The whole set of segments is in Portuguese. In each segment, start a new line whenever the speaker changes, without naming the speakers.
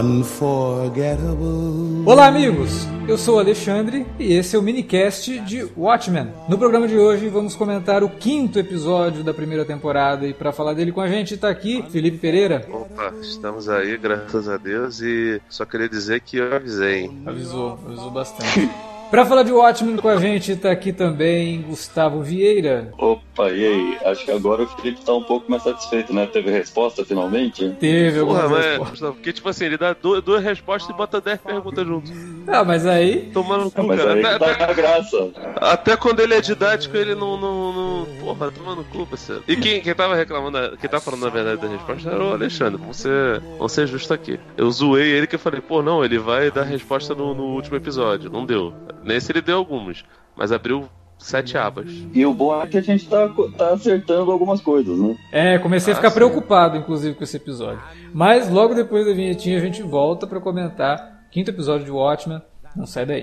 unforgettable. Olá, amigos! Eu sou o Alexandre e esse é o minicast de Watchmen. No programa de hoje vamos comentar o quinto episódio da primeira temporada e para falar dele com a gente está aqui Felipe Pereira.
Opa, estamos aí, graças a Deus, e só queria dizer que eu avisei.
Avisou, avisou bastante. Para falar de Watchmen com a gente, tá aqui também Gustavo Vieira.
Opa, e aí? Acho que agora o Felipe tá um pouco mais satisfeito, né? Teve resposta finalmente?
Teve alguma
Porra, mas, Porque, tipo assim, ele dá duas, duas respostas e bota dez perguntas junto.
Ah, mas aí.
Tomando cu,
ah, mas
cara.
Aí até, dá graça.
Até quando ele é didático, ele não. não, não... Porra, tomando cu, parceiro. E quem, quem tava reclamando, quem tá falando na verdade da resposta era o Alexandre. Vamos ser, vamos ser justo aqui. Eu zoei ele que eu falei, pô, não, ele vai dar resposta no, no último episódio. Não deu. Nesse ele deu algumas, mas abriu sete abas.
E o bom é que a gente tá, tá acertando algumas coisas, né?
É, comecei a ficar ah, preocupado, inclusive, com esse episódio. Mas logo depois da vinhetinha a gente volta para comentar o quinto episódio de Watchmen. Não sai daí.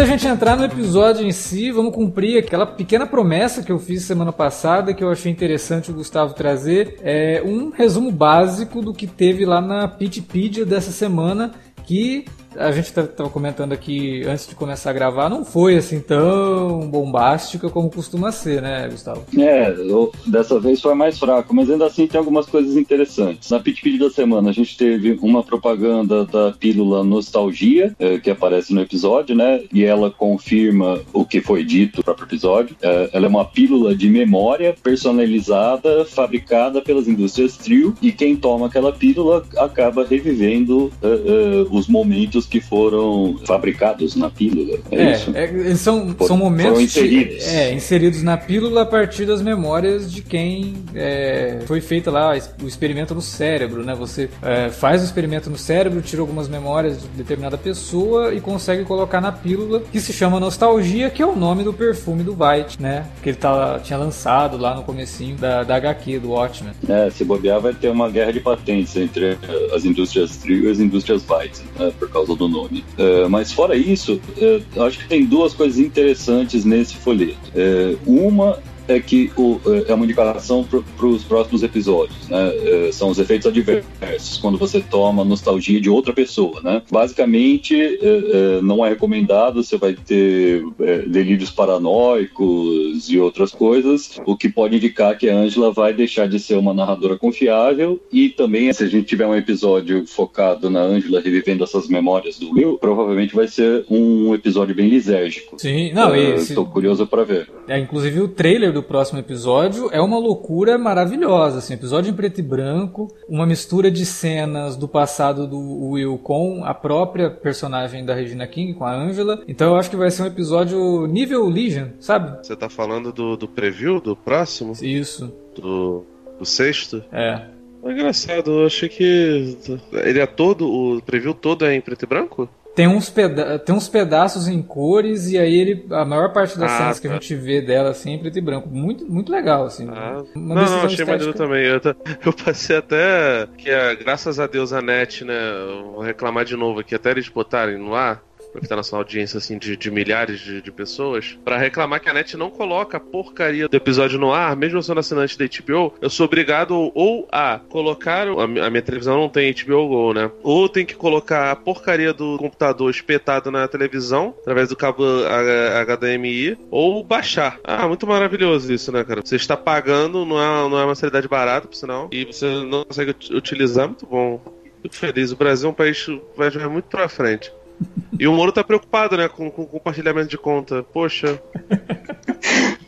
Da gente entrar no episódio em si, vamos cumprir aquela pequena promessa que eu fiz semana passada, que eu achei interessante o Gustavo trazer. É um resumo básico do que teve lá na Pitpedia dessa semana, que a gente estava comentando aqui antes de começar a gravar, não foi assim tão bombástica como costuma ser, né, Gustavo?
É, eu, dessa vez foi mais fraco, mas ainda assim tem algumas coisas interessantes. Na Pit da semana a gente teve uma propaganda da pílula Nostalgia, é, que aparece no episódio, né? E ela confirma o que foi dito no próprio episódio. É, ela é uma pílula de memória personalizada, fabricada pelas indústrias Trio, e quem toma aquela pílula acaba revivendo é, é os momentos que foram fabricados na pílula. É, é isso?
É, são, são momentos inseridos. É, inseridos na pílula a partir das memórias de quem é, foi feito lá o experimento no cérebro, né? Você é, faz o experimento no cérebro, tira algumas memórias de determinada pessoa e consegue colocar na pílula que se chama Nostalgia, que é o nome do perfume do White, né? Que ele tá, tinha lançado lá no comecinho da, da HQ, do Watchmen.
É, se bobear vai ter uma guerra de patentes entre as indústrias Trio e as indústrias White, né? Por causa do nome. Uh, mas fora isso, uh, acho que tem duas coisas interessantes nesse folheto. Uh, uma é que o, é uma indicação para os próximos episódios, né? É, são os efeitos adversos, quando você toma nostalgia de outra pessoa, né? Basicamente, é, é, não é recomendado, você vai ter é, delírios paranoicos e outras coisas, o que pode indicar que a Angela vai deixar de ser uma narradora confiável e também, se a gente tiver um episódio focado na Angela revivendo essas memórias do Will, provavelmente vai ser um episódio bem lisérgico.
Sim, não,
Estou curioso para ver.
É, inclusive o trailer do do próximo episódio é uma loucura maravilhosa, assim, episódio em preto e branco, uma mistura de cenas do passado do Will com a própria personagem da Regina King, com a Angela. Então eu acho que vai ser um episódio nível Legion, sabe?
Você tá falando do, do preview do próximo?
Isso.
Do, do sexto?
É.
É engraçado, eu achei que ele é todo, o preview todo é em preto e branco?
Tem uns, peda tem uns pedaços em cores e aí ele a maior parte das ah, cenas tá. que a tá. gente vê dela assim, preto e branco, muito muito legal assim.
Ah. Não, não, achei estética. maneiro também. Eu, eu, passei até que é, graças a Deus a net, né, vou reclamar de novo aqui até eles botarem no ar porque tá na sua audiência assim de, de milhares de, de pessoas, para reclamar que a net não coloca a porcaria do episódio no ar, mesmo sendo assinante da HBO, eu sou obrigado ou a colocar. A, a minha televisão não tem HBO Go, né? Ou tem que colocar a porcaria do computador espetado na televisão, através do cabo HDMI, ou baixar. Ah, muito maravilhoso isso, né, cara? Você está pagando, não é, não é uma seriedade barata, por sinal, e você não consegue utilizar, muito bom. Muito feliz. O Brasil é um país que vai jogar muito pra frente. E o Moro tá preocupado, né, com, com compartilhamento de conta. Poxa.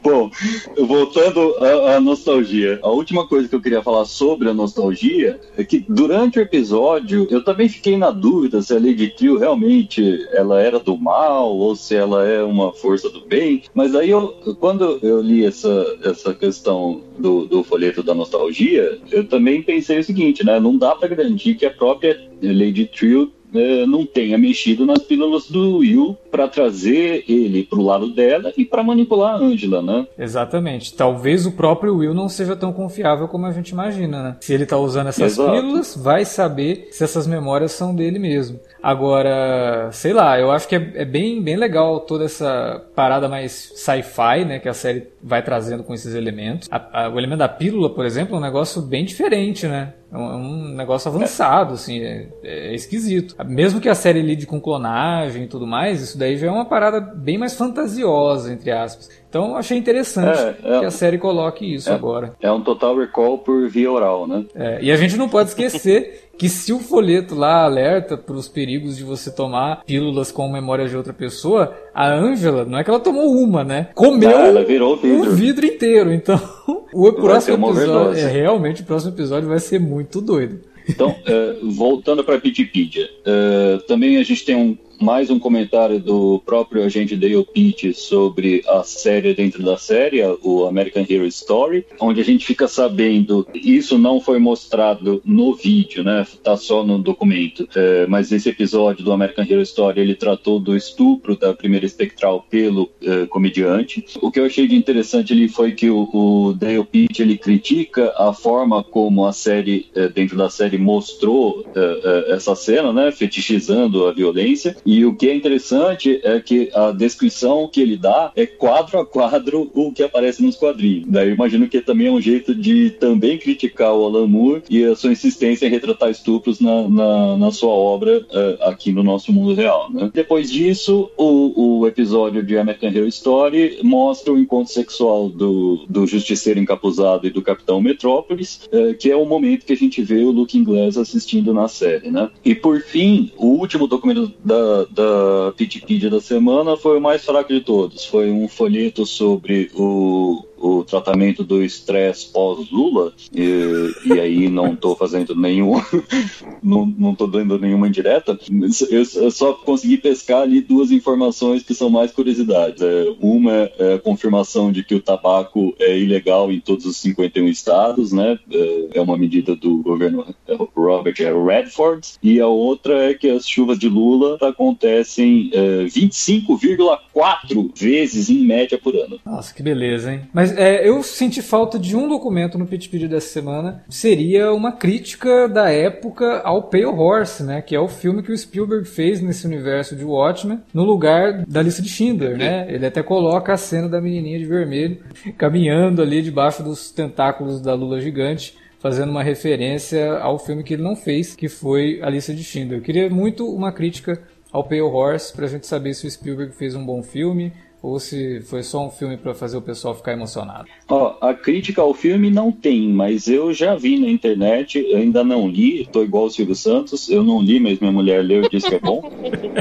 Bom, voltando à, à, nostalgia, a última coisa que eu queria falar sobre a nostalgia é que durante o episódio eu também fiquei na dúvida se a Lady Trio realmente ela era do mal ou se ela é uma força do bem. Mas aí eu, quando eu li essa, essa questão do, do folheto da nostalgia, eu também pensei o seguinte, né? Não dá para garantir que a própria Lady Trio é, não tenha mexido nas pílulas do Will para trazer ele para o lado dela e para manipular a Angela, né?
Exatamente. Talvez o próprio Will não seja tão confiável como a gente imagina, né? Se ele está usando essas Exato. pílulas, vai saber se essas memórias são dele mesmo. Agora, sei lá, eu acho que é, é bem, bem legal toda essa parada mais sci-fi, né, que a série vai trazendo com esses elementos. A, a, o elemento da pílula, por exemplo, é um negócio bem diferente, né? É um, é um negócio avançado, assim, é, é, esquisito. Mesmo que a série lide com clonagem e tudo mais, isso daí já é uma parada bem mais fantasiosa, entre aspas. Então achei interessante é, é, que a série coloque isso
é,
agora.
É um total recall por via oral, né?
É, e a gente não pode esquecer que se o folheto lá alerta para os perigos de você tomar pílulas com memória de outra pessoa, a Ângela, não é que ela tomou uma, né? Comeu não,
ela virou o vidro.
o vidro inteiro. Então, o próximo episódio, é, realmente o próximo episódio vai ser muito doido.
Então, uh, voltando para a Wikipedia, uh, também a gente tem um, mais um comentário do próprio agente Dale Pitt sobre a série dentro da série, o American Hero Story, onde a gente fica sabendo, isso não foi mostrado no vídeo, né? Tá só no documento. É, mas esse episódio do American Hero Story ele tratou do estupro da primeira espectral pelo é, comediante. O que eu achei de interessante ali foi que o, o Dale Pitt ele critica a forma como a série é, dentro da série mostrou é, é, essa cena, né? Fetichizando a violência. O que é interessante é que a descrição que ele dá é quadro a quadro o que aparece nos quadrinhos. Daí eu imagino que também é um jeito de também criticar o Alan Moore e a sua insistência em retratar estupros na, na, na sua obra uh, aqui no nosso mundo real. Né? Depois disso, o, o episódio de American Hero Story mostra o encontro sexual do, do Justiceiro Encapuzado e do Capitão Metrópolis, uh, que é o momento que a gente vê o Luke Inglês assistindo na série. Né? E por fim, o último documento da, da, Wikipedia da semana foi o mais fraco de todos. Foi um folheto sobre o o tratamento do estresse pós-Lula, e, e, aí não estou fazendo nenhum, não estou dando nenhuma indireta, eu, eu, só consegui pescar ali duas informações que são mais curiosidades. É, uma é a confirmação de que o tabaco é ilegal em todos os 51 estados, né? É, é uma medida do governo Robert Redford, e a outra é que as chuvas de Lula acontecem é, 25,4 vezes em média por ano.
Nossa, que beleza, hein? Mas é, eu senti falta de um documento no Video dessa semana. Seria uma crítica da época ao Pale Horse, né? Que é o filme que o Spielberg fez nesse universo de Watchmen, no lugar da lista de Schindler, né? Ele até coloca a cena da menininha de vermelho caminhando ali debaixo dos tentáculos da lula gigante fazendo uma referência ao filme que ele não fez, que foi A Lista de Schindler. Eu queria muito uma crítica ao Pale Horse para a gente saber se o Spielberg fez um bom filme, ou se foi só um filme para fazer o pessoal ficar emocionado?
Ó, a crítica ao filme não tem, mas eu já vi na internet, ainda não li, tô igual o Silvio Santos, eu não li, mas minha mulher leu e disse que é bom.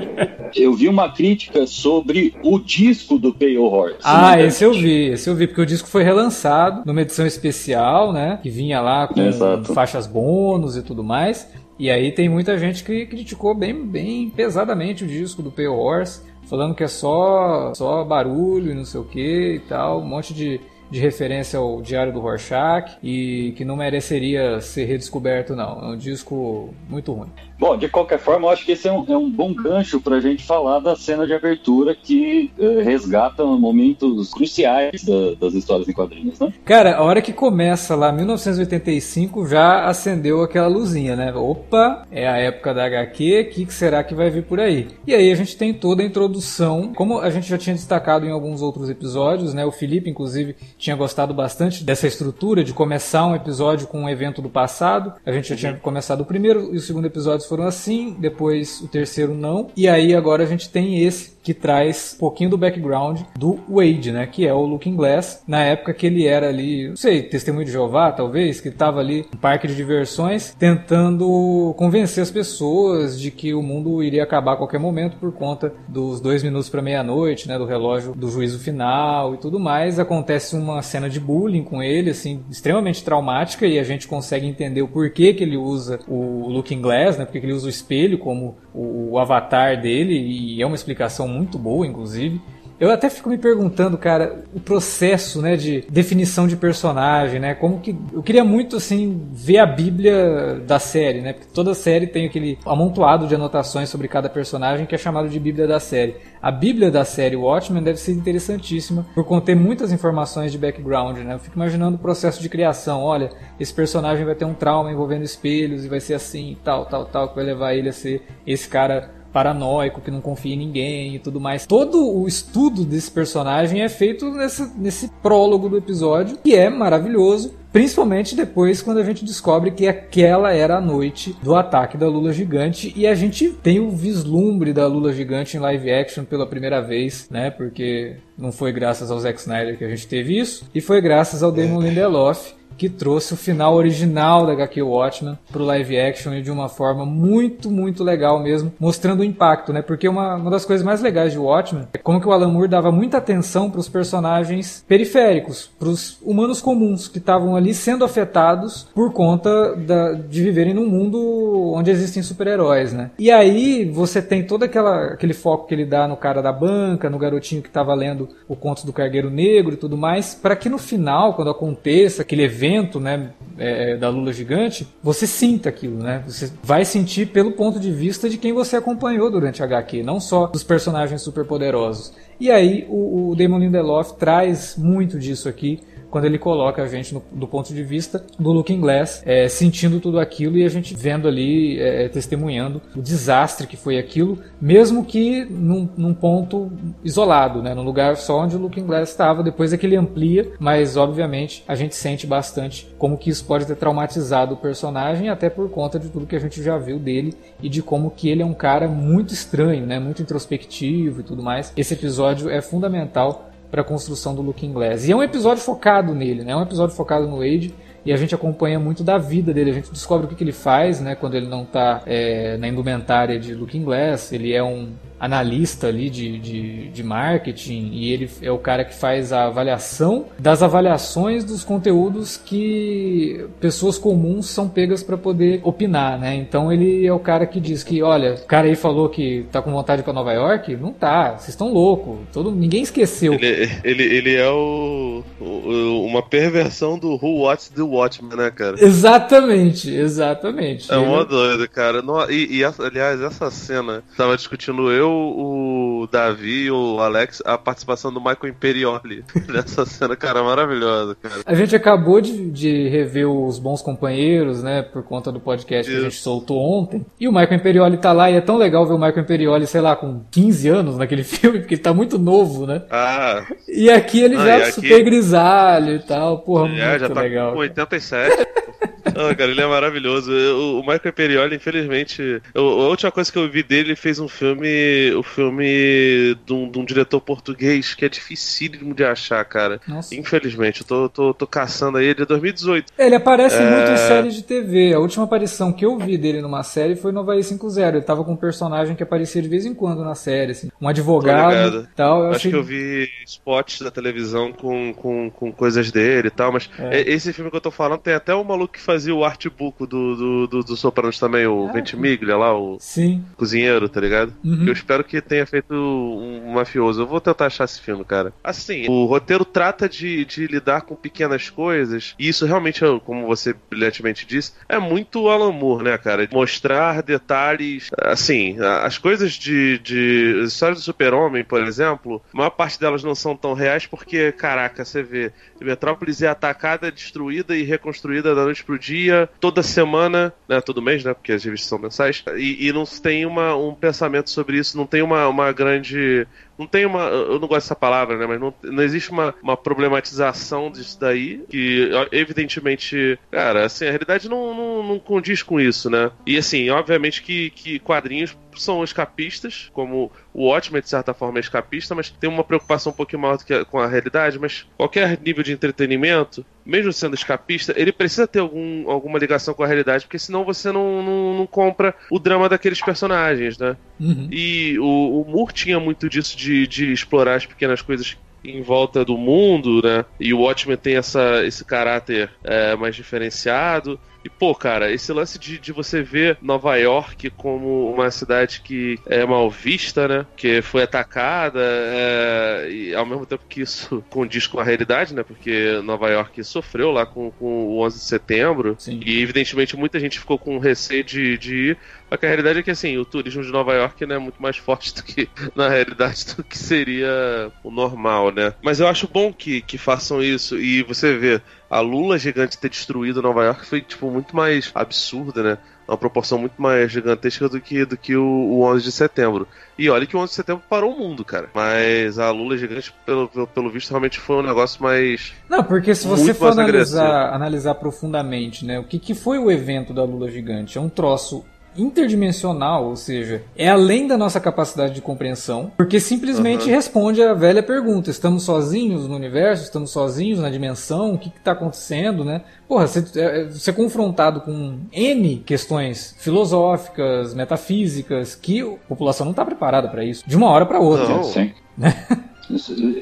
eu vi uma crítica sobre o disco do Pale Horse.
Ah, esse eu vi, esse eu vi, porque o disco foi relançado numa edição especial, né? Que vinha lá com Exato. faixas bônus e tudo mais. E aí tem muita gente que criticou bem, bem pesadamente o disco do Pale Horse falando que é só, só barulho e não sei o que e tal, um monte de de referência ao Diário do Rorschach e que não mereceria ser redescoberto, não. É um disco muito ruim.
Bom, de qualquer forma, eu acho que esse é um, é um bom gancho para a gente falar da cena de abertura que uh, resgata momentos cruciais da, das histórias em quadrinhos, né?
Cara, a hora que começa lá, 1985, já acendeu aquela luzinha, né? Opa, é a época da HQ, o que, que será que vai vir por aí? E aí a gente tem toda a introdução, como a gente já tinha destacado em alguns outros episódios, né? O Felipe, inclusive, tinha gostado bastante dessa estrutura de começar um episódio com um evento do passado. A gente já tinha começado o primeiro e o segundo episódio foram assim, depois o terceiro não. E aí agora a gente tem esse que traz um pouquinho do background do Wade, né? Que é o Looking Glass, na época que ele era ali, não sei, testemunho de Jeová, talvez, que estava ali no parque de diversões, tentando convencer as pessoas de que o mundo iria acabar a qualquer momento por conta dos dois minutos para meia-noite, né? Do relógio do juízo final e tudo mais. Acontece uma cena de bullying com ele, assim, extremamente traumática e a gente consegue entender o porquê que ele usa o Looking Glass, né? Porque ele usa o espelho como o, o avatar dele e é uma explicação muito boa, inclusive. Eu até fico me perguntando, cara, o processo, né, de definição de personagem, né? Como que eu queria muito assim ver a Bíblia da série, né? Porque toda série tem aquele amontoado de anotações sobre cada personagem que é chamado de Bíblia da série. A Bíblia da série Watchmen deve ser interessantíssima por conter muitas informações de background, né? Eu fico imaginando o processo de criação. Olha, esse personagem vai ter um trauma envolvendo espelhos e vai ser assim, tal, tal, tal, que vai levar ele a ser esse cara paranoico, que não confia em ninguém e tudo mais. Todo o estudo desse personagem é feito nesse, nesse prólogo do episódio, que é maravilhoso. Principalmente depois quando a gente descobre que aquela era a noite do ataque da Lula Gigante e a gente tem o vislumbre da Lula Gigante em live action pela primeira vez, né? Porque não foi graças ao Zack Snyder que a gente teve isso, e foi graças ao Damon Lindelof que trouxe o final original da HQ Watchmen pro live action e de uma forma muito, muito legal mesmo, mostrando o impacto, né? Porque uma, uma das coisas mais legais de Watchmen é como que o Alan Moore dava muita atenção para os personagens periféricos, para os humanos comuns que estavam ali sendo afetados por conta da, de viverem num mundo onde existem super-heróis, né? E aí você tem todo aquela, aquele foco que ele dá no cara da banca, no garotinho que estava lendo o conto do Cargueiro Negro e tudo mais, para que no final, quando aconteça aquele evento né, é, da Lula gigante, você sinta aquilo, né? Você vai sentir pelo ponto de vista de quem você acompanhou durante a HQ, não só dos personagens superpoderosos. E aí o, o Damon Lindelof traz muito disso aqui quando ele coloca a gente no, do ponto de vista do Looking Glass, é, sentindo tudo aquilo e a gente vendo ali, é, testemunhando o desastre que foi aquilo, mesmo que num, num, ponto isolado, né, num lugar só onde o Looking Glass estava. Depois é que ele amplia, mas obviamente a gente sente bastante como que isso pode ter traumatizado o personagem, até por conta de tudo que a gente já viu dele e de como que ele é um cara muito estranho, né, muito introspectivo e tudo mais. Esse episódio é fundamental para a construção do Looking Glass. E é um episódio focado nele, né? É um episódio focado no Wade e a gente acompanha muito da vida dele. A gente descobre o que, que ele faz, né? Quando ele não está é, na indumentária de Looking Glass. Ele é um analista ali de, de, de, marketing e ele é o cara que faz a avaliação das avaliações dos conteúdos que pessoas comuns são pegas para poder opinar, né? Então ele é o cara que diz que, olha, o cara aí falou que tá com vontade para Nova York, não tá, vocês estão loucos, todo ninguém esqueceu.
Ele, ele, ele é o, o, uma perversão do Who Watches the Watchmen, né, cara?
Exatamente, exatamente.
É uma doida, cara. E, e, aliás, essa cena, tava discutindo eu o Davi e o Alex a participação do Michael Imperioli nessa cena, cara, maravilhosa, cara.
A gente acabou de, de rever os Bons Companheiros, né, por conta do podcast Isso. que a gente soltou ontem. E o Michael Imperioli tá lá e é tão legal ver o Michael Imperioli, sei lá, com 15 anos naquele filme, porque ele tá muito novo, né?
Ah.
E aqui ele ah, já aqui... super grisalho e tal, porra, é, muito
já tá
legal.
Com 87. Não, cara, ele é maravilhoso. O Michael Imperioli, infelizmente, a última coisa que eu vi dele, ele fez um filme, o um filme de um, de um, diretor português que é dificílimo de achar, cara. Nossa. Infelizmente, eu tô, tô, tô caçando aí, ele é 2018.
Ele aparece é... muito em séries de TV. A última aparição que eu vi dele numa série foi no Havaí 5.0. Ele tava com um personagem que aparecia de vez em quando na série, assim. Um advogado e tal.
Eu Acho
achei...
que eu vi spots da televisão com, com, com coisas dele e tal, mas é. esse filme que eu tô falando tem até o maluco que fazia o artbook do, do, do, do Sopranos também, o ah, Ventimiglia lá, o
sim.
cozinheiro, tá ligado? Uhum. Eu espero que tenha feito um mafioso. Eu vou tentar achar esse filme, cara. Assim, o roteiro trata de, de lidar com pequenas coisas, e isso realmente, como você brilhantemente disse, é muito Alan Moore, né, cara? Mostrar detalhes, assim, as coisas de, de histórias do super-homem, por exemplo, a maior parte delas não são tão reais porque, caraca, você vê, Metrópolis é atacada, destruída e reconstruída da noite pro dia, toda semana, né, todo mês, né, porque as revistas são mensais, e, e não tem uma, um pensamento sobre isso, não tem uma, uma grande não tem uma. Eu não gosto dessa palavra, né? Mas não, não existe uma, uma problematização disso daí. Que, evidentemente, cara, assim, a realidade não, não, não condiz com isso, né? E assim, obviamente que, que quadrinhos são escapistas, como o Watchmen, de certa forma, é escapista, mas tem uma preocupação um pouquinho maior do que a, com a realidade. Mas qualquer nível de entretenimento, mesmo sendo escapista, ele precisa ter algum, alguma ligação com a realidade, porque senão você não, não, não compra o drama daqueles personagens, né? Uhum. E o, o Moore tinha muito disso de, de explorar as pequenas coisas em volta do mundo, né? E o Watchmen tem essa, esse caráter é, mais diferenciado. E, pô, cara, esse lance de, de você ver Nova York como uma cidade que é mal vista, né? Que foi atacada, é, e ao mesmo tempo que isso condiz com a realidade, né? Porque Nova York sofreu lá com, com o 11 de setembro. Sim. E, evidentemente, muita gente ficou com receio de, de ir. Só que a realidade é que, assim, o turismo de Nova York né, é muito mais forte do que, na realidade, do que seria o normal, né? Mas eu acho bom que, que façam isso. E você vê, a Lula gigante ter destruído Nova York foi, tipo, muito mais absurda, né? Uma proporção muito mais gigantesca do que, do que o, o 11 de setembro. E olha que o 11 de setembro parou o mundo, cara. Mas a Lula gigante, pelo, pelo, pelo visto, realmente foi um negócio mais.
Não, porque se você for analisar, analisar profundamente, né? O que, que foi o evento da Lula gigante? É um troço interdimensional, ou seja, é além da nossa capacidade de compreensão, porque simplesmente uhum. responde à velha pergunta: estamos sozinhos no universo? Estamos sozinhos na dimensão? O que está acontecendo, né? Porra, você, é, você é confrontado com N questões filosóficas, metafísicas, que a população não está preparada para isso, de uma hora para outra.
Não. Sim. Né?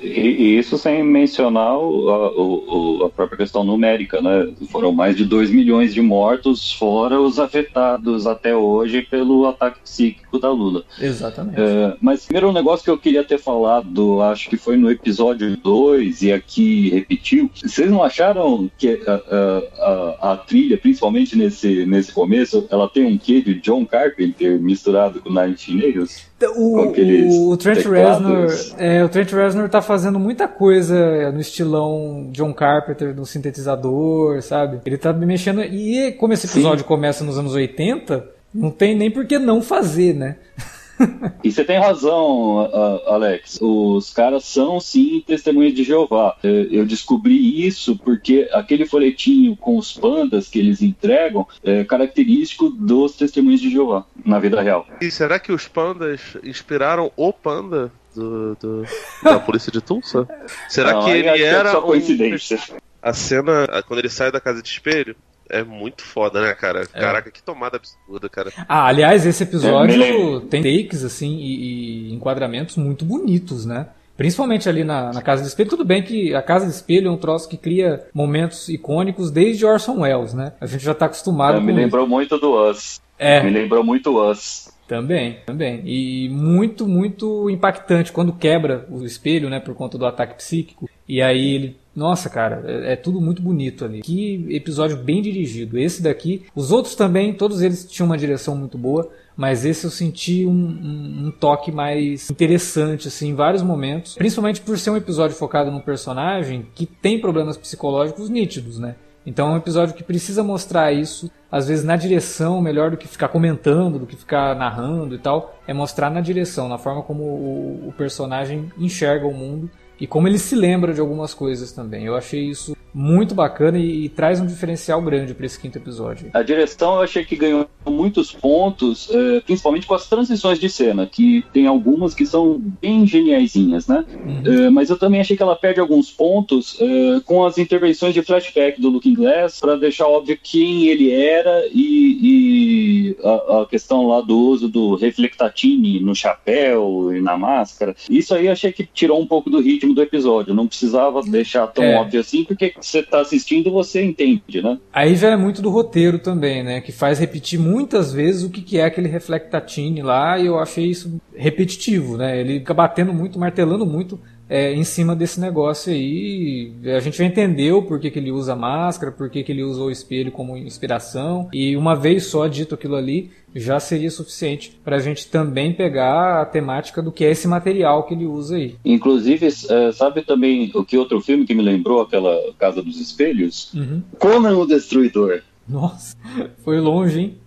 E, isso sem mencionar a, a, própria questão numérica, né? Foram mais de 2 milhões de mortos, fora os afetados até hoje pelo ataque psíquico da Lula.
Exatamente.
É, mas primeiro um negócio que eu queria ter falado, acho que foi no episódio 2 e aqui repetiu. Vocês não acharam que a, a, a, trilha, principalmente nesse, nesse começo, ela tem um quê de John Carpenter misturado com Nine Nails?
O, o, Trent Reznor, é, o Trent Reznor tá fazendo muita coisa no estilão John Carpenter no sintetizador, sabe? Ele tá mexendo e como esse episódio Sim. começa nos anos 80, não tem nem por que não fazer, né?
e você tem razão, Alex. Os caras são sim testemunhas de Jeová. Eu descobri isso porque aquele folhetinho com os pandas que eles entregam é característico dos testemunhos de Jeová na vida real.
E será que os pandas inspiraram o panda? Do, do, da polícia de Tulsa? Será Não, que ele é era. É só
coincidência.
Um... A cena, quando ele sai da casa de espelho, é muito foda, né, cara? É. Caraca, que tomada absurda, cara.
Ah, aliás, esse episódio é, tem takes, assim, e, e, enquadramentos muito bonitos, né? Principalmente ali na, na Casa de Espelho. Tudo bem que a Casa de Espelho é um troço que cria momentos icônicos desde Orson Welles, né? A gente já tá acostumado é,
com Me lembrou isso. muito do Us. É. Me lembrou muito Us.
Também, também. E muito, muito impactante quando quebra o espelho, né, por conta do ataque psíquico. E aí ele nossa, cara, é, é, tudo muito bonito ali. Que episódio bem dirigido. Esse daqui, os outros também, todos eles tinham uma direção muito boa, mas esse eu senti um, um, um, toque mais interessante, assim, em vários momentos. Principalmente por ser um episódio focado num personagem que tem problemas psicológicos nítidos, né? Então é um episódio que precisa mostrar isso, às vezes na direção, melhor do que ficar comentando, do que ficar narrando e tal, é mostrar na direção, na forma como o, o personagem enxerga o mundo e como ele se lembra de algumas coisas também. Eu achei isso muito bacana e, e traz um diferencial grande para esse quinto episódio.
A direção eu achei que ganhou muitos pontos, é, principalmente com as transições de cena, que tem algumas que são bem geniaisinhas, né? Uhum. É, mas eu também achei que ela perde alguns pontos é, com as intervenções de flashback do Looking Glass para deixar óbvio quem ele era e, e a, a, questão lá do uso do reflectatine no chapéu e na máscara. Isso aí eu achei que tirou um pouco do ritmo do episódio. Não precisava deixar tão é. óbvio assim, porque você tá assistindo, você entende, né?
Aí já é muito do roteiro também, né? Que faz repetir muitas vezes o que, que é aquele reflectatine lá, e eu achei isso repetitivo, né? Ele fica batendo muito, martelando muito é, em cima desse negócio aí. A gente já entendeu por que, que ele usa máscara, por que, que ele usa o espelho como inspiração, e uma vez só dito aquilo ali, já seria suficiente para a gente também pegar a temática do que é esse material que ele usa aí.
Inclusive, é, sabe também o que outro filme que me lembrou aquela Casa dos Espelhos?
Uhum.
Conan o Destruidor.
Nossa, foi longe, hein?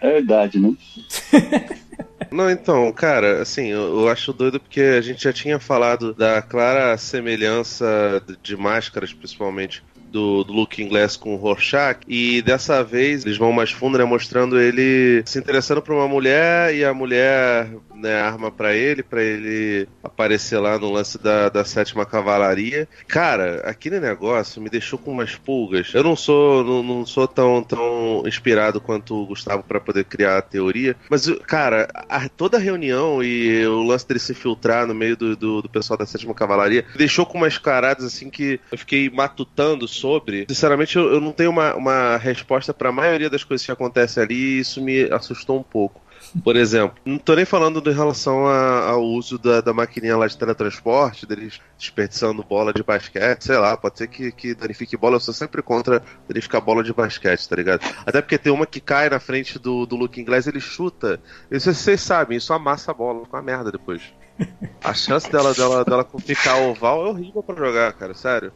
É verdade, né?
Não, então, cara, assim, eu, eu, acho doido porque a gente já tinha falado da clara semelhança de, máscaras, principalmente, do, do Looking Glass com o Rorschach, e dessa vez eles vão mais fundo, né, mostrando ele se interessando por uma mulher e a mulher né, arma para ele, para ele aparecer lá no lance da, da sétima cavalaria. Cara, aquele negócio me deixou com umas pulgas. Eu não sou não, não sou tão, tão inspirado quanto o Gustavo para poder criar a teoria, mas, cara, a, toda a reunião e o lance dele se filtrar no meio do, do, do pessoal da sétima cavalaria me deixou com umas caradas assim que eu fiquei matutando sobre. Sinceramente, eu, eu não tenho uma, uma resposta para a maioria das coisas que acontecem ali e isso me assustou um pouco. Por exemplo, não tô nem falando em relação a, ao uso da, da maquininha lá de teletransporte, deles desperdiçando bola de basquete, sei lá, pode ser que, que danifique bola, eu sou sempre contra danificar bola de basquete, tá ligado? Até porque tem uma que cai na frente do, do Luke Inglês, ele chuta, e vocês sabem, isso amassa a bola, com a merda depois. A chance dela, dela, dela ficar oval é horrível para jogar, cara, sério.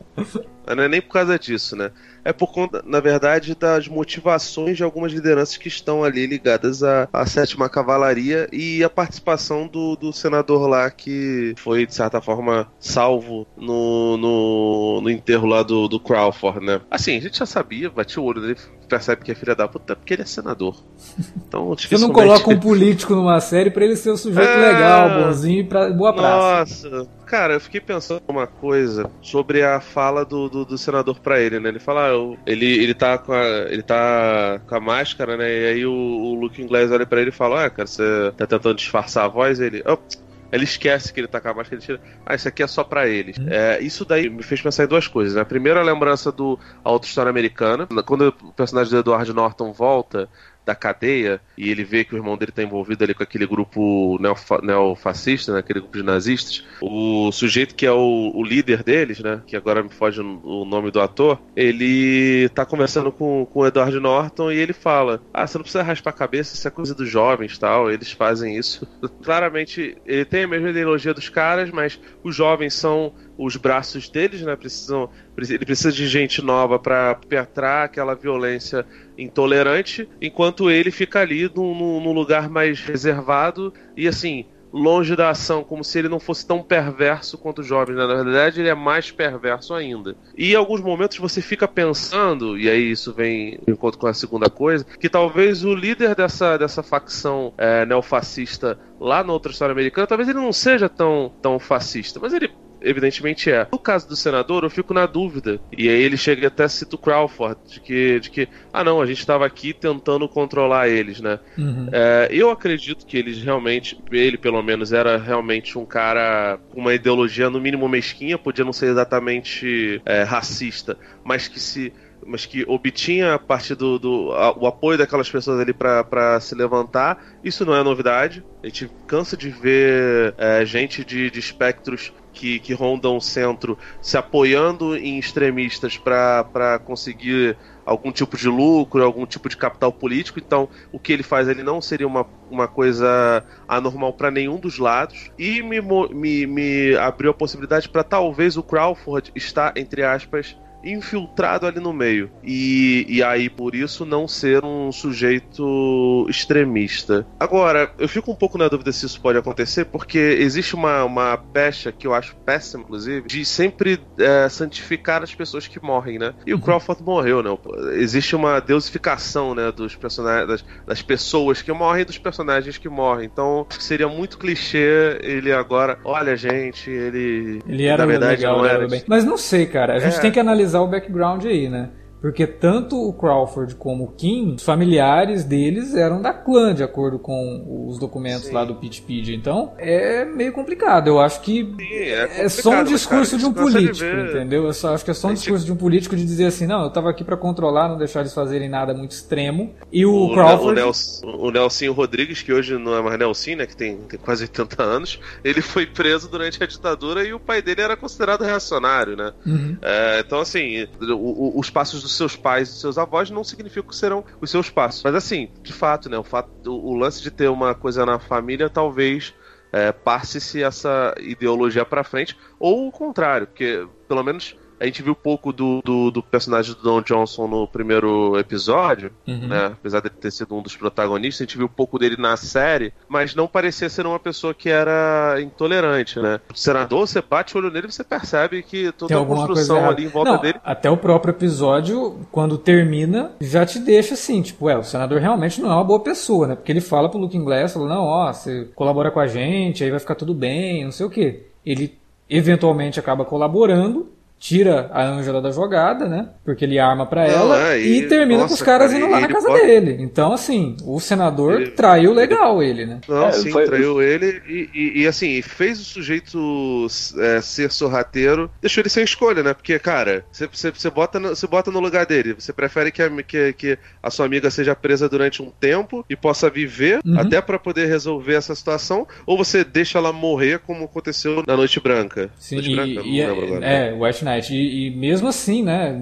Não é nem por causa disso, né? É por conta, na verdade, das motivações de algumas lideranças que estão ali ligadas à, à sétima cavalaria e a participação do, do senador lá que foi, de certa forma, salvo no, no, no enterro lá do, do Crawford, né? Assim, a gente já sabia, bati o olho nele, percebe que é filha da puta porque ele é senador. Então,
Você não coloca um político numa série para ele ser um sujeito é... legal, bonzinho, pra boa praça.
Nossa, Cara, eu fiquei pensando uma coisa sobre a fala do, do, do senador para ele, né? Ele fala, ah, eu, ele, ele, tá com a, ele tá com a máscara, né? E aí o, o Luke Inglês olha para ele e fala, ah, cara, você tá tentando disfarçar a voz? Ele, oh, ele esquece que ele tá com a máscara, ele tira. Ah, isso aqui é só para eles. Uhum. É, isso daí me fez pensar em duas coisas. Né? A primeira, a lembrança do a outra história americana. Quando o personagem do Edward Norton volta da cadeia e ele vê que o irmão dele está envolvido ali com aquele grupo neofa neofascista, né, aquele grupo de nazistas, o sujeito que é o, o, líder deles, né, que agora me foge o nome do ator, ele tá conversando com, com o Edward Norton e ele fala: Ah, você não precisa raspar a cabeça, isso é coisa dos jovens tal, eles fazem isso. Claramente, ele tem a mesma ideologia dos caras, mas os jovens são os braços deles, né? Precisam, ele precisa de gente nova para perpetrar aquela violência intolerante, enquanto ele fica ali num, lugar mais reservado e assim longe da ação, como se ele não fosse tão perverso quanto os jovens. Né? Na verdade, ele é mais perverso ainda. E em alguns momentos você fica pensando, e aí isso vem em encontro com a segunda coisa, que talvez o líder dessa, dessa facção é, neofascista lá na outra história americana, talvez ele não seja tão, tão fascista, mas ele evidentemente é. No caso do senador, eu fico na dúvida. E aí ele chega até cita o Crawford, de que, de que ah não, a gente estava aqui tentando controlar eles, né? Uhum. É, eu acredito que eles realmente, ele pelo menos, era realmente um cara com uma ideologia no mínimo mesquinha, podia não ser exatamente é, racista, mas que se mas que obtinha a partir do, do a, o apoio daquelas pessoas ali para se levantar. Isso não é novidade. A gente cansa de ver é, gente de, de espectros que, que rondam o centro se apoiando em extremistas para conseguir algum tipo de lucro, algum tipo de capital político. Então, o que ele faz ele não seria uma, uma coisa anormal para nenhum dos lados. E me, me, me abriu a possibilidade para talvez o Crawford estar, entre aspas, infiltrado ali no meio. E, e aí, por isso, não ser um sujeito extremista. Agora, eu fico um pouco na dúvida se isso pode acontecer, porque existe uma, uma pecha que eu acho péssima, inclusive, de sempre é, santificar as pessoas que morrem, né? E o uhum. Crawford morreu, né? Existe uma deusificação, né, dos personagens, das, das pessoas que morrem e dos personagens que morrem. Então, seria muito clichê ele agora, olha, gente, ele.
Ele era na verdade legal, não era. Bem. Mas não sei, cara. A gente é. tem que analisar analisar o background aí, né? Porque tanto o Crawford como o Kim, os familiares deles eram da clã, de acordo com os documentos Sim. lá do Pitpedia. Então, é meio complicado. Eu acho que Sim, é, é, só um discurso cara, de um político, entendeu? Eu só acho que é só um discurso de um político de dizer assim, não, eu tava aqui para controlar, não deixar eles fazerem nada muito extremo. E o, o Crawford...
O, Nelson, o Nelson Rodrigues, que hoje não é mais Nelson, né, que tem, tem quase 80 anos, ele foi preso durante a ditadura e o pai dele era considerado reacionário, né? Uhum. É, então, assim, o, os passos dos seus pais e dos seus avós não significam que serão os seus passos. Mas, assim, de fato, né, o, fato, o, o lance de ter uma coisa na família talvez é, passe-se essa ideologia para frente, ou o contrário, porque pelo menos a gente viu pouco do, do, do, personagem do Don Johnson no primeiro episódio, uhum. né? Apesar de ter sido um dos protagonistas, a gente viu pouco dele na série, mas não parecia ser uma pessoa que era intolerante, né? O senador, você bate o olho nele e você percebe que toda a construção ali em volta não, dele.
Até o próprio episódio, quando termina, já te deixa assim, tipo, é, o senador realmente não é uma boa pessoa, né? Porque ele fala pro Looking Glass, fala, não, ó, você colabora com a gente, aí vai ficar tudo bem, não sei o quê. Ele eventualmente acaba colaborando, tira a Ângela da jogada, né? Porque ele arma para ela é, e, e, termina nossa, com os caras cara, indo lá na casa pode... dele. Então, assim, o senador ele... traiu legal ele, né?
Não, é, sim, foi... traiu ele e, e, e, assim, fez o sujeito é, ser sorrateiro, deixou ele sem escolha, né? Porque, cara, você bota, no, bota no lugar dele, você prefere que a, que, que a sua amiga seja presa durante um tempo e possa viver uhum. até para poder resolver essa situação, ou você deixa ela morrer como aconteceu na Noite Branca?
Sim,
Noite
Branca, e, não lembro é, agora. É, White e, e, mesmo assim, né,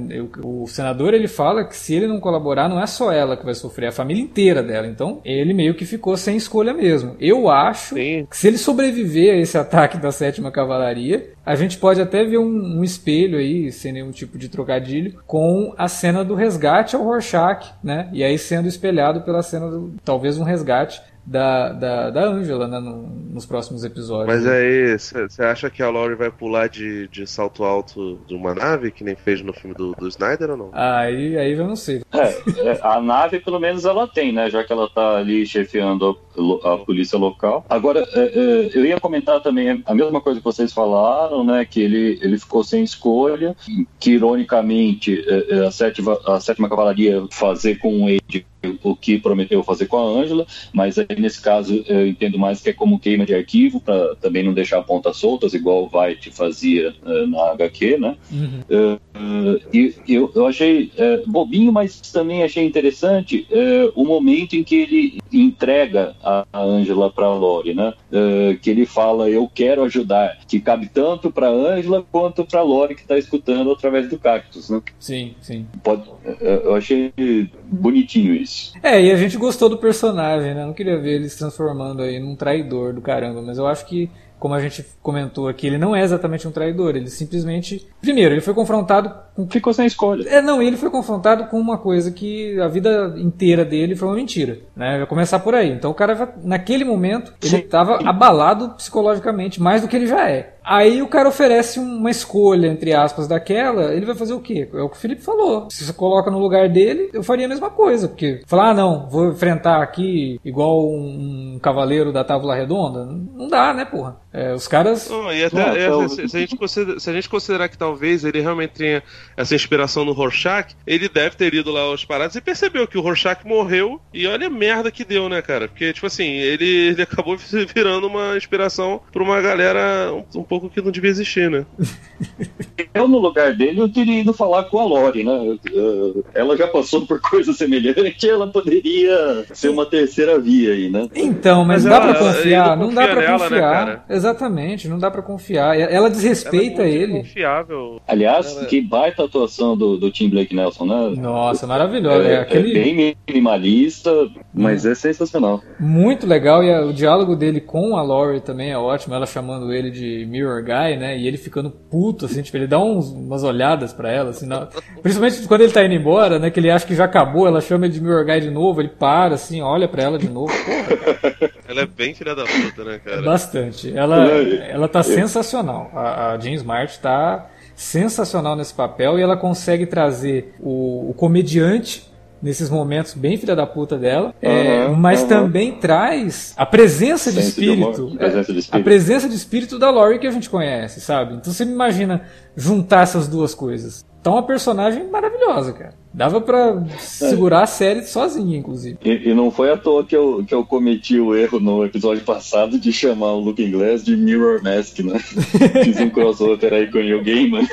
o, o, senador ele fala que se ele não colaborar, não é só ela que vai sofrer, é a família inteira dela. Então, ele meio que ficou sem escolha mesmo. Eu acho Sim. que se ele sobreviver a esse ataque da sétima cavalaria, a gente pode até ver um, um, espelho aí, sem nenhum tipo de trocadilho, com a cena do resgate ao Rorschach, né? E aí sendo espelhado pela cena do talvez um resgate da, da, da Angela né, no, nos próximos episódios.
Mas aí, você acha que a Laurie vai pular de, de salto alto de uma nave, que nem fez no filme do, do Snyder ou não?
Aí, aí eu não sei.
É, é, a nave pelo menos ela tem, né? Já que ela tá ali chefiando a, a polícia local. Agora, é, é, eu ia comentar também a mesma coisa que vocês falaram, né? Que ele, ele ficou sem escolha, que ironicamente é, é, a, sétima, a sétima cavalaria fazer com ele o que prometeu fazer com a Ângela, mas aí nesse caso eu entendo mais que é como queima de arquivo, para também não deixar pontas soltas, igual o White fazia uh, na HQ, né? Uhum. Uh, e eu, eu achei uh, bobinho, mas também achei interessante o momento em que ele entrega a Ângela para a Lori, né? que ele fala, eu quero ajudar, que cabe tanto para a Ângela quanto para a Lori que está escutando através do cactus, né?
Sim, sim.
Pode, eu achei bonitinho isso.
É, e a gente gostou do personagem, né? Não queria ver ele se transformando aí num traidor do caramba, mas eu acho que como a gente comentou aqui, ele não é exatamente um traidor, ele simplesmente. Primeiro, ele foi confrontado com.
Ficou sem escolha.
É, não, ele foi confrontado com uma coisa que a vida inteira dele foi uma mentira. Né? Vai começar por aí. Então o cara, naquele momento, ele estava abalado psicologicamente, mais do que ele já é. Aí o cara oferece uma escolha, entre aspas, daquela, ele vai fazer o quê? É o que o Felipe falou. Se você coloca no lugar dele, eu faria a mesma coisa. Porque falar, ah, não, vou enfrentar aqui igual um cavaleiro da Távola Redonda, não dá, né, porra? É, os caras.
Não, e até, é, se, se, a gente considerar, se a gente considerar que talvez ele realmente tenha essa inspiração no Rorschach, ele deve ter ido lá aos parados e percebeu que o Rorschach morreu e olha a merda que deu, né, cara? Porque, tipo assim, ele, ele acabou virando uma inspiração pra uma galera um, um pouco que não devia existir, né?
Eu, no lugar dele, eu teria ido falar com a Lori, né? Ela já passou por coisa semelhante, ela poderia ser uma terceira via aí, né?
Então, mas, mas dá ela, pra confiar? Não, não dá pra nela, né, confiar. Né, Exatamente, não dá para confiar. Ela desrespeita ela é ele.
Confiável.
Aliás, ela... que baita atuação do, do Tim Blake Nelson, né?
Nossa, maravilhosa. É,
é, aquele... é bem minimalista, mas é sensacional.
Muito legal e a, o diálogo dele com a Laurie também é ótimo. Ela chamando ele de Mirror Guy, né? E ele ficando puto, assim, tipo, ele dá uns, umas olhadas para ela, assim, na... principalmente quando ele tá indo embora, né? Que ele acha que já acabou, ela chama ele de Mirror Guy de novo, ele para, assim, olha para ela de novo. Porra,
ela é bem filha da puta, né, cara?
Bastante. Ela, ela tá sensacional. A, a Jean Smart tá sensacional nesse papel e ela consegue trazer o, o comediante nesses momentos bem filha da puta dela, uhum, é, mas uhum. também traz a presença de, espírito, é, presença de espírito, a presença de espírito da Laurie que a gente conhece, sabe? Então você me imagina juntar essas duas coisas. Tá uma personagem maravilhosa, cara. Dava pra segurar a série sozinha, inclusive.
E, e, não foi à toa que eu, que eu cometi o erro no episódio passado de chamar o Looking Glass de Mirror Mask, né? Fiz um crossover aí com o Neil Gaiman.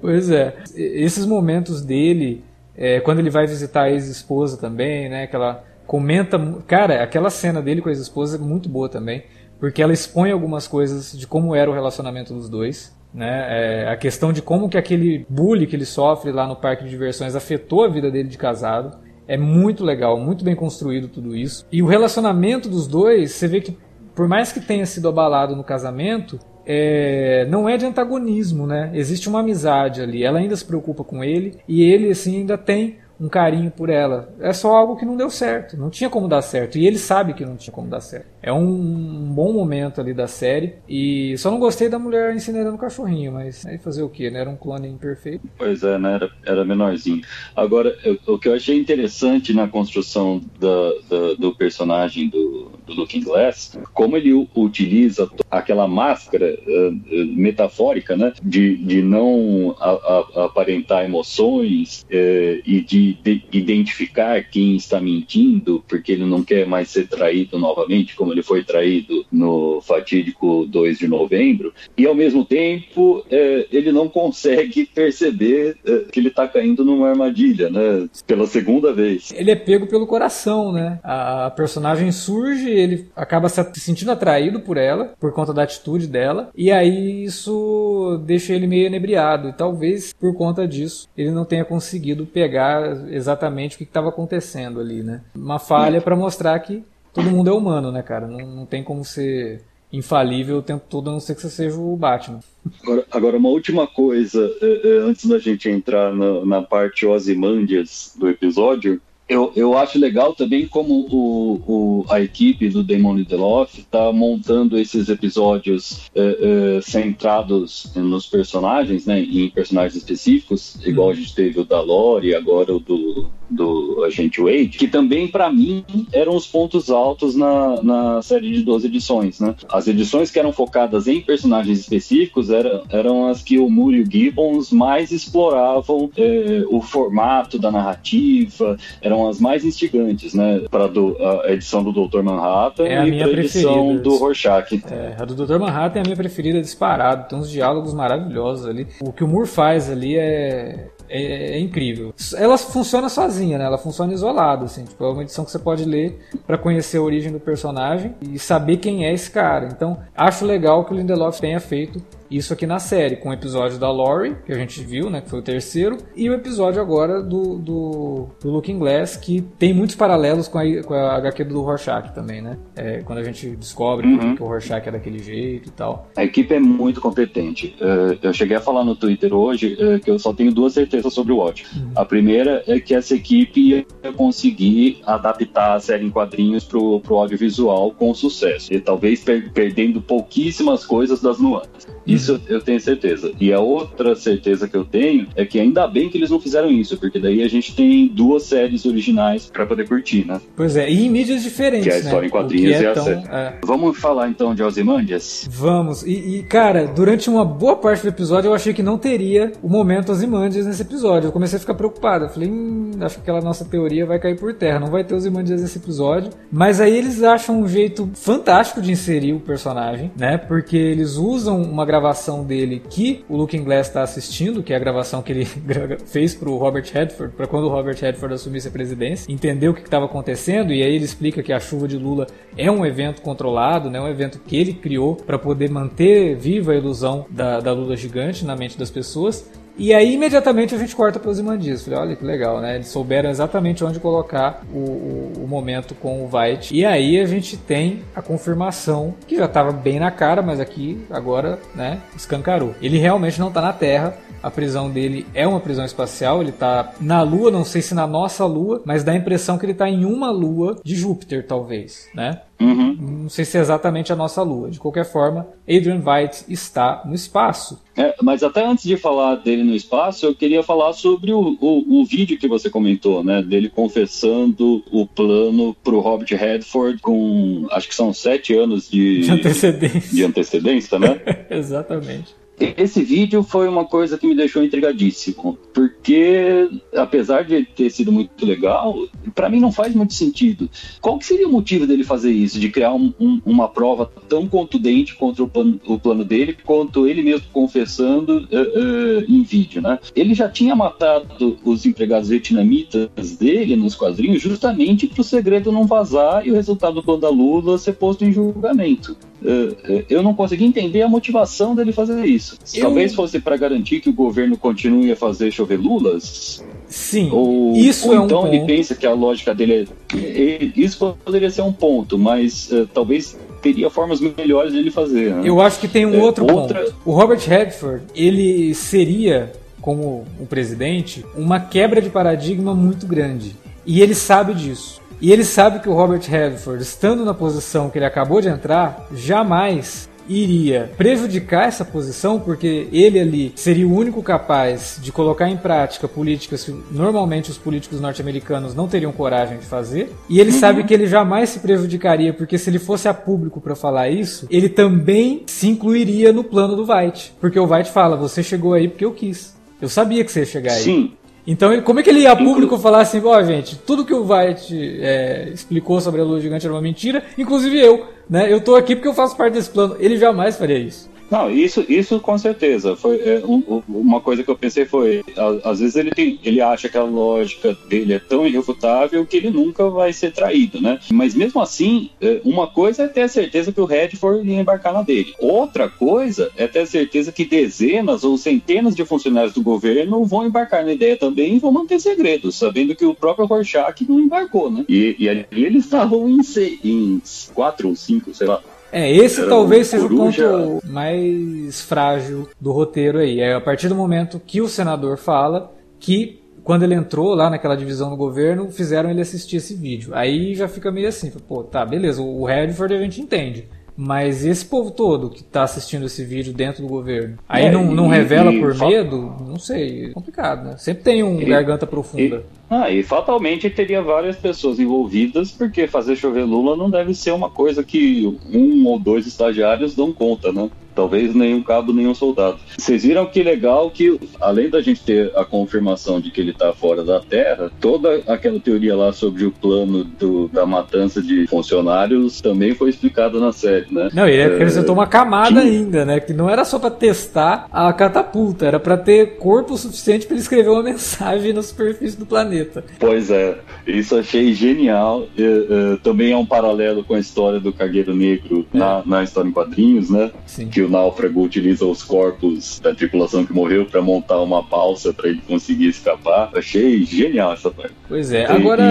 Pois é. Esses momentos dele, é, quando ele vai visitar a ex-esposa também, né? Que ela comenta. Cara, aquela cena dele com a ex-esposa é muito boa também. Porque ela expõe algumas coisas de como era o relacionamento dos dois. Né? É, a questão de como que aquele bullying que ele sofre lá no parque de diversões afetou a vida dele de casado. É muito legal, muito bem construído tudo isso. E o relacionamento dos dois, você vê que por mais que tenha sido abalado no casamento, é, não é de antagonismo, né? Existe uma amizade ali. Ela ainda se preocupa com ele e ele assim ainda tem um carinho por ela. É só algo que não deu certo, não tinha como dar certo. E ele sabe que não tinha como dar certo. É um, bom momento ali da série. E só não gostei da mulher incinerando o cachorrinho, mas aí fazer o que, né? Era um clone imperfeito.
Pois é, né? Era, era menorzinho. Agora, eu, o que eu achei interessante na construção da, da, do personagem do, do Looking Glass, como ele utiliza aquela máscara uh, metafórica, né? De, de não a, a, aparentar emoções uh, e de de identificar quem está mentindo, porque ele não quer mais ser traído novamente, como ele foi traído no fatídico 2 de novembro, e ao mesmo tempo é, ele não consegue perceber é, que ele está caindo numa armadilha, né? Pela segunda vez.
Ele é pego pelo coração, né? A personagem surge, ele acaba se sentindo atraído por ela, por conta da atitude dela, e aí isso deixa ele meio enebriado, e talvez por conta disso ele não tenha conseguido pegar exatamente o que estava acontecendo ali, né? Uma falha para mostrar que todo mundo é humano, né, cara? Não, não tem como ser infalível o tempo todo, a não ser que você seja o Batman.
Agora, agora uma última coisa, é, é, antes da gente entrar na, na parte Ozymandias do episódio, eu, eu acho legal também como o, o, a equipe do Damon Lindelof está montando esses episódios é, é, centrados nos personagens, né, em personagens específicos, igual uhum. a gente teve o da Lore e agora o do, do Agente Wade, que também, para mim, eram os pontos altos na, na série de 12 edições. Né? As edições que eram focadas em personagens específicos eram, eram as que o Moore e o Gibbons mais exploravam é, o formato da narrativa, eram as mais instigantes, né? Para a edição do Dr. Manhattan
é
e para a edição do Rorschach.
É, a do Dr. Manhattan é a minha preferida disparado, tem uns diálogos maravilhosos ali. O que o Moore faz ali é, é, é, incrível. Ela funciona sozinha, né? Ela funciona isolada, assim. Tipo, é uma edição que você pode ler para conhecer a origem do personagem e saber quem é esse cara. Então, acho legal que o Lindelof tenha feito isso aqui na série, com o episódio da Lori, que a gente viu, né, que foi o terceiro, e o episódio agora do, do, do Looking Glass, que tem muitos paralelos com a, com a HQ do Rorschach também, né? É, quando a gente descobre uhum. que o Rorschach é daquele jeito e tal.
A equipe é muito competente. Uh, eu cheguei a falar no Twitter hoje uh, que eu só tenho duas certezas sobre o Watch. Uhum. A primeira é que essa equipe ia conseguir adaptar a série em quadrinhos pro, pro audiovisual com sucesso. E talvez per perdendo pouquíssimas coisas das nuances. Isso eu tenho certeza. E a outra certeza que eu tenho é que ainda bem que eles não fizeram isso, porque daí a gente tem duas séries originais para poder curtir, né?
Pois é, e em mídias diferentes.
Que é a história
né?
em quadrinhos é e a tão, série. É... Vamos falar então de Ozymandias?
Vamos. E, e, cara, durante uma boa parte do episódio eu achei que não teria o momento Ozymandias nesse episódio. Eu comecei a ficar preocupado. Eu falei, hum, acho que aquela nossa teoria vai cair por terra. Não vai ter Ozymandias nesse episódio. Mas aí eles acham um jeito fantástico de inserir o personagem, né? Porque eles usam uma gravação dele que o Looking Glass está assistindo, que é a gravação que ele fez para o Robert Redford, para quando o Robert Redford assumisse a presidência, entendeu o que estava acontecendo e aí ele explica que a chuva de Lula é um evento controlado, né? Um evento que ele criou para poder manter viva a ilusão da, da Lula gigante na mente das pessoas e aí, imediatamente, a gente corta para os Imandias. Falei, olha que legal, né? Eles souberam exatamente onde colocar o, o, o momento com o White. E aí a gente tem a confirmação, que já estava bem na cara, mas aqui agora, né, escancarou. Ele realmente não está na Terra. A prisão dele é uma prisão espacial. Ele está na Lua, não sei se na nossa Lua, mas dá a impressão que ele está em uma Lua de Júpiter, talvez, né?
Uhum.
Não sei se é exatamente a nossa Lua. De qualquer forma, Adrian White está no espaço.
É, mas até antes de falar dele no espaço, eu queria falar sobre o, o, o vídeo que você comentou, né? Dele confessando o plano para o Robert Redford com, acho que são sete anos de,
de antecedência,
de antecedência né?
Exatamente.
Esse vídeo foi uma coisa que me deixou intrigadíssimo, porque apesar de ter sido muito legal, para mim não faz muito sentido. Qual que seria o motivo dele fazer isso, de criar um, um, uma prova tão contundente contra o plano, o plano dele, quanto ele mesmo confessando uh, uh, em vídeo, né? Ele já tinha matado os empregados vietnamitas dele nos quadrinhos justamente para o segredo não vazar e o resultado do plano da Lula ser posto em julgamento. Uh, eu não consegui entender a motivação dele fazer isso. Eu... Talvez fosse para garantir que o governo continue a fazer chover lulas.
Sim,
ou,
isso
ou
é um
então
ponto.
ele pensa que a lógica dele é. Isso poderia ser um ponto, mas uh, talvez teria formas melhores de ele fazer. Né?
Eu acho que tem um
É,
outro
outra-
ponto. O Robert Redford, ele seria, como o presidente, uma quebra de paradigma muito grande. E ele sabe disso. E ele sabe que o Robert Redford, estando na posição que ele acabou de entrar, jamais iria prejudicar essa posição, porque ele ali seria o único capaz de colocar em prática políticas que normalmente os políticos norte-americanos não teriam coragem de fazer. E ele sabe que ele jamais se prejudicaria, porque se ele fosse a público para falar isso, ele também se incluiria no plano do White. Porque o White fala: você chegou aí porque eu quis. Eu sabia que você ia chegar aí.
Sim,
Então, como é que ele ia a público falar assim, ó, gente, tudo que o White é, explicou sobre a lua gigante era uma mentira, inclusive eu, né? Eu tô aqui porque eu faço parte desse plano. Ele jamais faria isso.
Não, isso, isso com certeza. Foi, é, um- um- uma coisa que eu pensei foi, a- às vezes ele, tem, ele acha que a lógica dele é tão irrefutável que ele nunca vai ser traído, né? Mas mesmo assim, é, uma coisa é ter a certeza que o Redford ia embarcar na dele. Outra coisa é ter a certeza que dezenas ou centenas de funcionários do governo vão embarcar na ideia também e vão manter segredos, sabendo que o próprio Rorschach não embarcou, né? E, e ali eles estavam em, em quatro ou cinco, sei lá.
É, esse
Era
talvez seja o ponto mais frágil do roteiro aí. É a partir do momento que o senador fala que quando ele entrou lá naquela divisão do governo, fizeram ele assistir esse vídeo. Aí já fica meio assim, pô, tá, beleza, o Redford a gente entende. Mas esse povo todo que tá assistindo esse vídeo dentro do governo, aí
É,
não, não
e-
revela
e
por medo? Não sei, é complicado, né? Sempre tem um
E-
garganta profunda.
Ah, e fatalmente teria várias pessoas envolvidas, porque fazer chover Lula não deve ser uma coisa que um ou dois estagiários dão conta, né? Talvez nenhum cabo, nenhum soldado. Vocês viram que legal que, além da gente ter a confirmação de que ele tá fora da Terra, toda aquela teoria lá sobre o plano do- da matança de funcionários também foi explicada na série, né?
Não, ele acrescentou uma camada
tinha-
ainda, né? Que não era só pra testar a catapulta, era pra ter corpo suficiente pra ele escrever uma mensagem na superfície do planeta.
Pois é, isso achei genial. É, é, também é um paralelo com a história do Cargueiro Negro na, na história em quadrinhos, né?
Sim.
Que o náufrago utiliza os corpos da tripulação que morreu para montar uma balsa para ele conseguir escapar. Achei genial essa parte.
Pois é.
E-
Agora.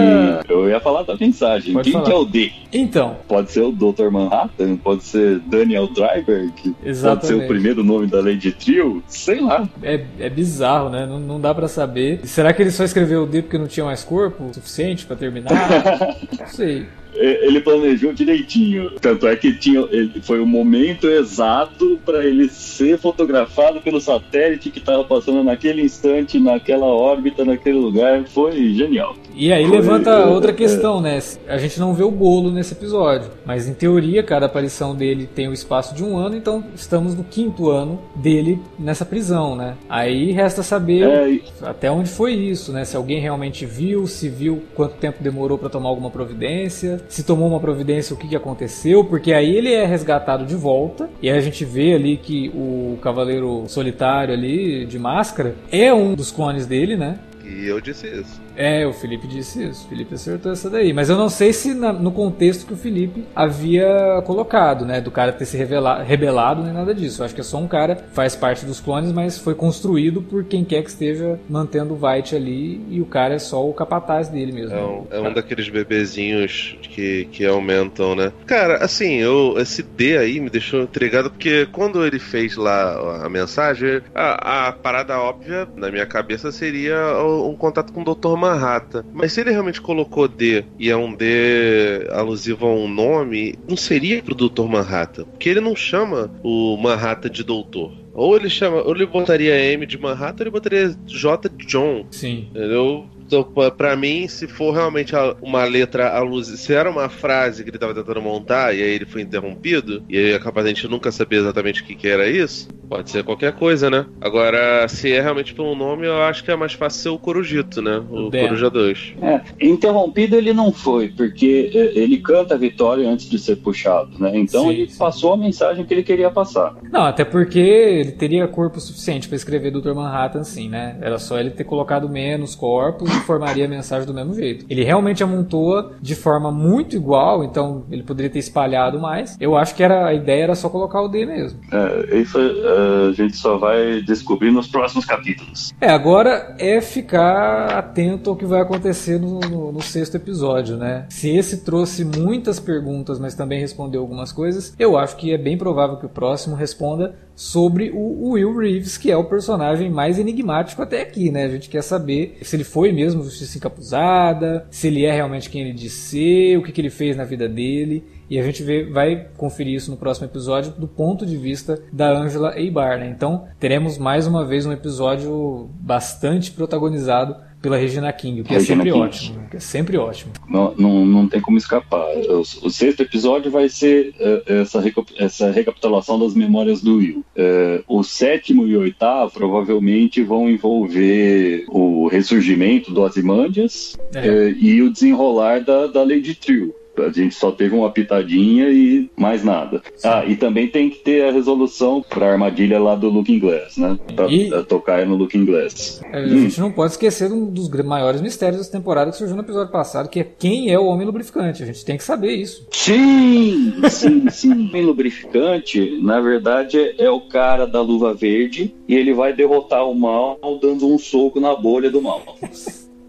e eu ia falar da mensagem.
Pode
Quem
falar.
que é o D?
Então,
Pode ser o Dr. Manhattan? Pode ser Daniel Driver? Que pode ser o primeiro nome da Lady Trio? Sei lá.
é, é bizarro, né? Não, não dá pra saber. Será que ele só escreveu o D porque não tinha mais corpo suficiente pra terminar? não sei.
É, ele planejou direitinho. Tanto é que tinha, foi o momento exato para ele ser fotografado pelo satélite que estava passando naquele instante, naquela órbita, naquele lugar. Foi genial.
E aí
Foi,
levanta outra
é.
questão, né? A gente não vê o bolo nesse episódio, mas em teoria cada aparição dele tem o espaço de um ano, então estamos no quinto ano dele nessa prisão, né? Aí resta saber
É,
até onde foi isso, né? Se alguém realmente viu, se viu quanto tempo demorou pra tomar alguma providência, se tomou uma providência, o que, que aconteceu, porque aí ele é resgatado de volta e aí a gente vê ali que o Cavaleiro Solitário ali de máscara é um dos clones dele, né?
E eu disse isso.
É, o Felipe disse isso. O Felipe acertou essa daí. Mas eu não sei se na- no contexto que o Felipe havia colocado, né? Do cara ter se revela- rebelado nem nada disso. Eu acho que é só um cara que faz parte dos clones, mas foi construído por quem quer que esteja mantendo o White ali. E o cara é só o capataz dele mesmo.
É um, é um daqueles bebezinhos que, que aumentam, né? Cara, assim, eu, esse D aí me deixou intrigado, porque quando ele fez lá a mensagem, a, a parada óbvia na minha cabeça seria um contato com o Dr. Manhattan. Mas se ele realmente colocou D e é um D alusivo a um nome, não seria pro Dr. Manhattan. Porque ele não chama o Manhattan de doutor. Ou ele chama, ou ele botaria M de Manhattan, ou ele botaria J de John.
Sim.
Entendeu? Então, pra mim, se for realmente uma letra alusiva, se era uma frase que ele tava tentando montar e aí ele foi interrompido, e aí é capaz a gente nunca saber exatamente o que, que era isso, pode ser qualquer coisa, né? Agora, se é realmente pelo nome, eu acho que é mais fácil ser o Corujito, né? O
Bem.
Coruja 2.
É, interrompido ele não foi, porque é, ele canta a vitória antes de ser puxado, né? Então
Sim,
ele
sim.
passou a mensagem que ele queria passar.
Não, até porque ele teria corpo suficiente pra escrever Dr. Manhattan, sim, né? Era só ele ter colocado menos corpos formaria a mensagem do mesmo jeito. Ele realmente amontoa de forma muito igual, então ele poderia ter espalhado mais. Eu acho que era, a ideia era só colocar o D mesmo.
É, isso é, a gente só vai descobrir nos próximos capítulos.
É, agora é ficar atento ao que vai acontecer no, no- no sexto episódio, né? Se esse trouxe muitas perguntas, mas também respondeu algumas coisas, eu acho que é bem provável que o próximo responda sobre o Will Reeves, que é o personagem mais enigmático até aqui, né? A gente quer saber se ele foi mesmo justiça encapuzada, se ele é realmente quem ele diz ser, o que, que ele fez na vida dele. E a gente vê, vai conferir isso no próximo episódio do ponto de vista da Angela Eibar, né? Então teremos mais uma vez um episódio bastante protagonizado pela Regina King, o que é
Regina
sempre
King.
ótimo. é sempre ótimo.
Não, não, não tem como escapar. O, o sexto episódio vai ser é, essa, essa recapitulação das memórias do Will. É, o sétimo e oitavo provavelmente vão envolver o ressurgimento do Ozymandias
É.
é, e o desenrolar da, da Lady Trill. A gente só teve uma pitadinha e mais nada. Ah, e também tem que ter a resolução para a armadilha lá do Looking Glass, né? Pra
E-
tocar no Looking Glass.
A gente não pode esquecer um dos maiores mistérios dessa temporada que surgiu no episódio passado, que é quem é o homem lubrificante. A gente tem que saber isso.
Sim, sim, sim. O lubrificante, na verdade, é, é o cara da luva verde e ele vai derrotar o mal dando um soco na bolha do mal.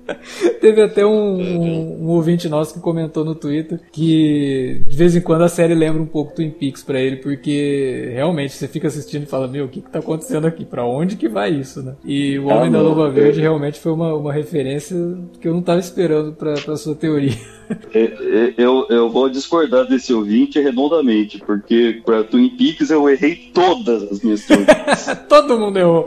Teve até um, um, um ouvinte nosso que comentou no Twitter que de vez em quando a série lembra um pouco Twin Peaks pra ele, porque realmente você fica assistindo e fala: Meu, o que, que tá acontecendo aqui? Pra onde que vai isso, né? E o
Ah,
Homem da Luva
é-
Verde realmente foi uma, uma referência que eu não tava esperando pra, pra sua teoria.
É, é, Eu, eu vou discordar desse ouvinte redondamente, porque para Twin Peaks eu errei todas as minhas teorias.
Todo mundo errou.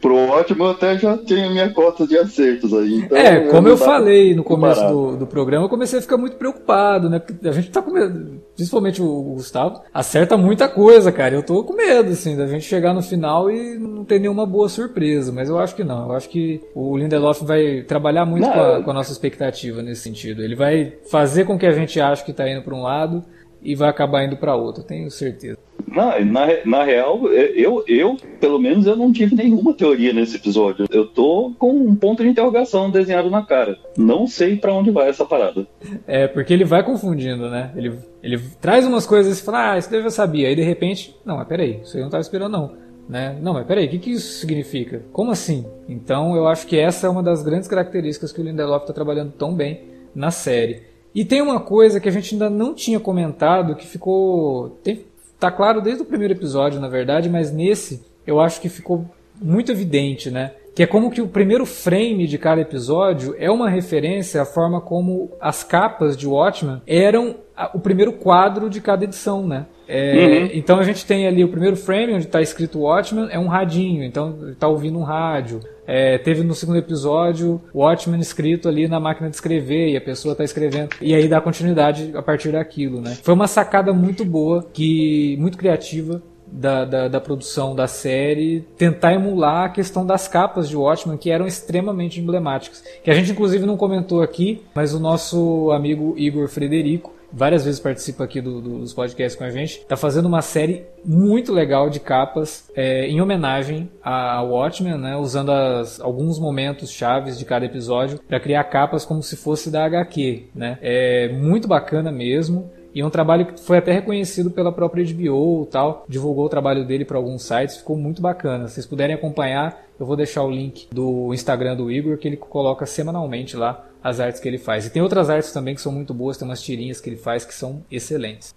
Pro ótimo eu até já tenho minha cota de acertos aí. Então
É, como
não
eu falei no começo do, do programa, eu comecei a ficar muito preocupado, né? Porque a gente tá com medo, principalmente o, Gustavo, acerta muita coisa, cara. Eu tô com medo, assim, da gente chegar no final e não ter nenhuma boa surpresa. Mas eu acho que não. Eu acho que o Lindelof vai trabalhar muito
Não,
com, a, com a nossa expectativa nesse sentido. Ele vai fazer com que a gente ache que tá indo pra um lado e vai acabar indo pra outro, eu tenho certeza.
Na, na, na real, eu, eu, pelo menos, eu não tive nenhuma teoria nesse episódio. Eu tô com um ponto de interrogação desenhado na cara. Não sei pra onde vai essa parada.
É, porque ele vai confundindo, né? Ele, ele traz umas coisas e fala, ah, isso daí eu já sabia. Aí de repente, não, mas peraí, isso aí eu não tava esperando não. Né? Não, mas peraí, o que, que isso significa? Como assim? Então eu acho que essa é uma das grandes características que o Lindelof está trabalhando tão bem na série. E tem uma coisa que a gente ainda não tinha comentado que ficou. Tem, tá claro desde o primeiro episódio, na verdade, mas nesse eu acho que ficou muito evidente, né? Que é como que o primeiro frame de cada episódio é uma referência à forma como as capas de Watchmen eram o primeiro quadro de cada edição, né? É, Então a gente tem ali o primeiro frame onde está escrito Watchmen, é um radinho, então está ouvindo um rádio. É, teve no segundo episódio Watchmen escrito ali na máquina de escrever e a pessoa está escrevendo. E aí dá continuidade a partir daquilo, né? Foi uma sacada muito boa, que muito criativa da, da, da produção da série tentar emular a questão das capas de Watchmen que eram extremamente emblemáticas. Que a gente inclusive não comentou aqui, mas o nosso amigo Igor Frederico várias vezes participa aqui do- do- dos podcasts com a gente, tá fazendo uma série muito legal de capas é, em homenagem a, Watchmen, né, usando as- alguns momentos chaves de cada episódio para criar capas como se fosse da HQ, né? É muito bacana mesmo. E é um trabalho que foi até reconhecido pela própria HBO e tal. Divulgou o trabalho dele para alguns sites, ficou muito bacana. Se vocês puderem acompanhar, eu vou deixar o link do Instagram do Igor, que ele coloca semanalmente lá as artes que ele faz. E tem outras artes também que são muito boas, tem umas tirinhas que ele faz que são excelentes.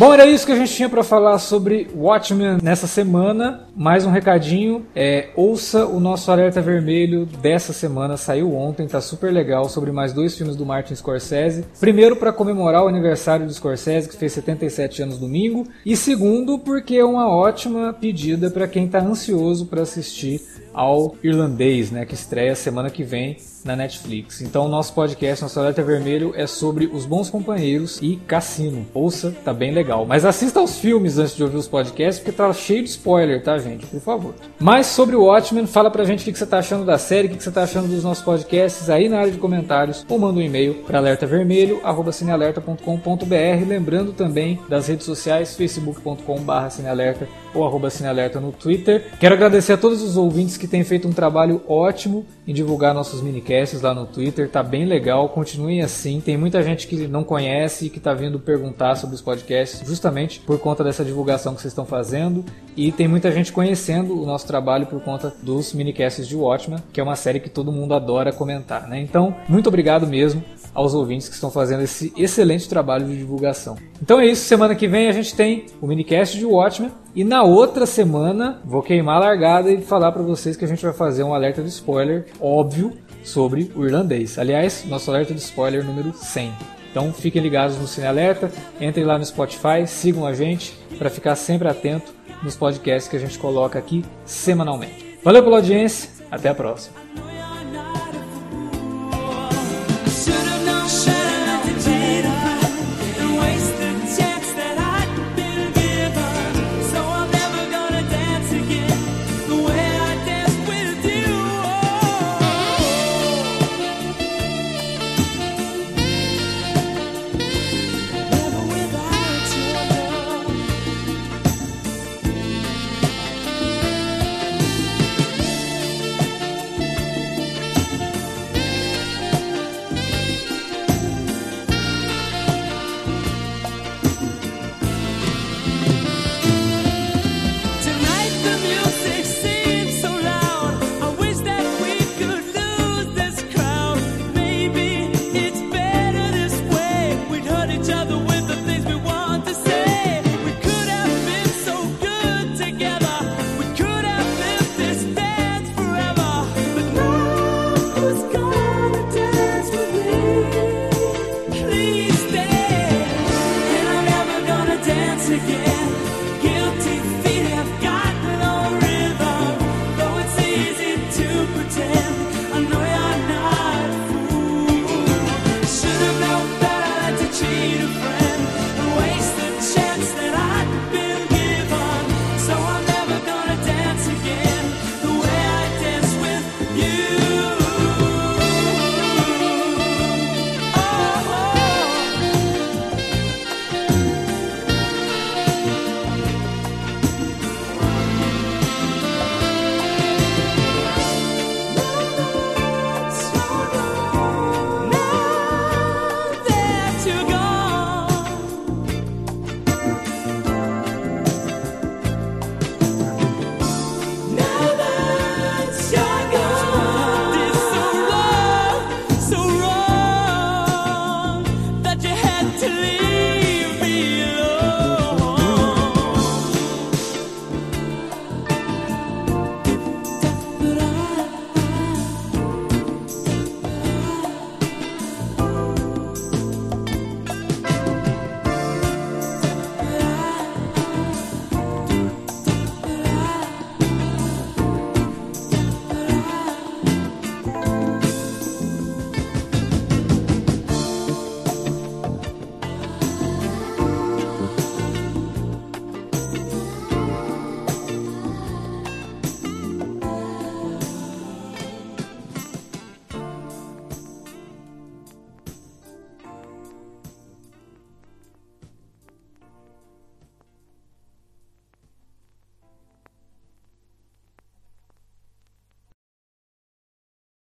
Bom, era isso que a gente tinha para falar sobre Watchmen nessa semana. Mais um recadinho, é, ouça o nosso alerta vermelho dessa semana, saiu ontem, tá super legal, sobre mais dois filmes do Martin Scorsese. Primeiro para comemorar o aniversário do Scorsese, que fez 77 anos domingo, e segundo porque é uma ótima pedida para quem tá ansioso para assistir ao Irlandês, né, que estreia semana que vem na Netflix. Então, nosso podcast, nosso alerta vermelho, é sobre os bons companheiros e cassino. Ouça, tá bem legal. Mas assista aos filmes antes de ouvir os podcasts, porque tá cheio de spoiler, tá, gente? Por favor. Mas sobre o Watchmen, fala pra gente o que você tá achando da série, o que você tá achando dos nossos podcasts aí na área de comentários, ou manda um e-mail para alertavermelho.cinealerta.com.br. Lembrando também das redes sociais, facebook.com.br cinealerta ou arroba cinealerta no Twitter. Quero agradecer a todos os ouvintes que têm feito um trabalho ótimo em divulgar nossos minicasts lá no Twitter, tá bem legal, continuem assim. Tem muita gente que não conhece e que tá vindo perguntar sobre os podcasts justamente por conta dessa divulgação que vocês estão fazendo e tem muita gente conhecendo o nosso trabalho por conta dos minicasts de Watchmen, que é uma série que todo mundo adora comentar, né? Então, muito obrigado mesmo aos ouvintes que estão fazendo esse excelente trabalho de divulgação. Então é isso, semana que vem a gente tem o minicast de Watchmen e na outra semana vou queimar a largada e falar para vocês que a gente vai fazer um alerta de spoiler óbvio sobre o irlandês. Aliás, nosso alerta de spoiler número 100. Então fiquem ligados no Cine Alerta, entrem lá no Spotify, sigam a gente para ficar sempre atento nos podcasts que a gente coloca aqui semanalmente. Valeu pela audiência, até a próxima.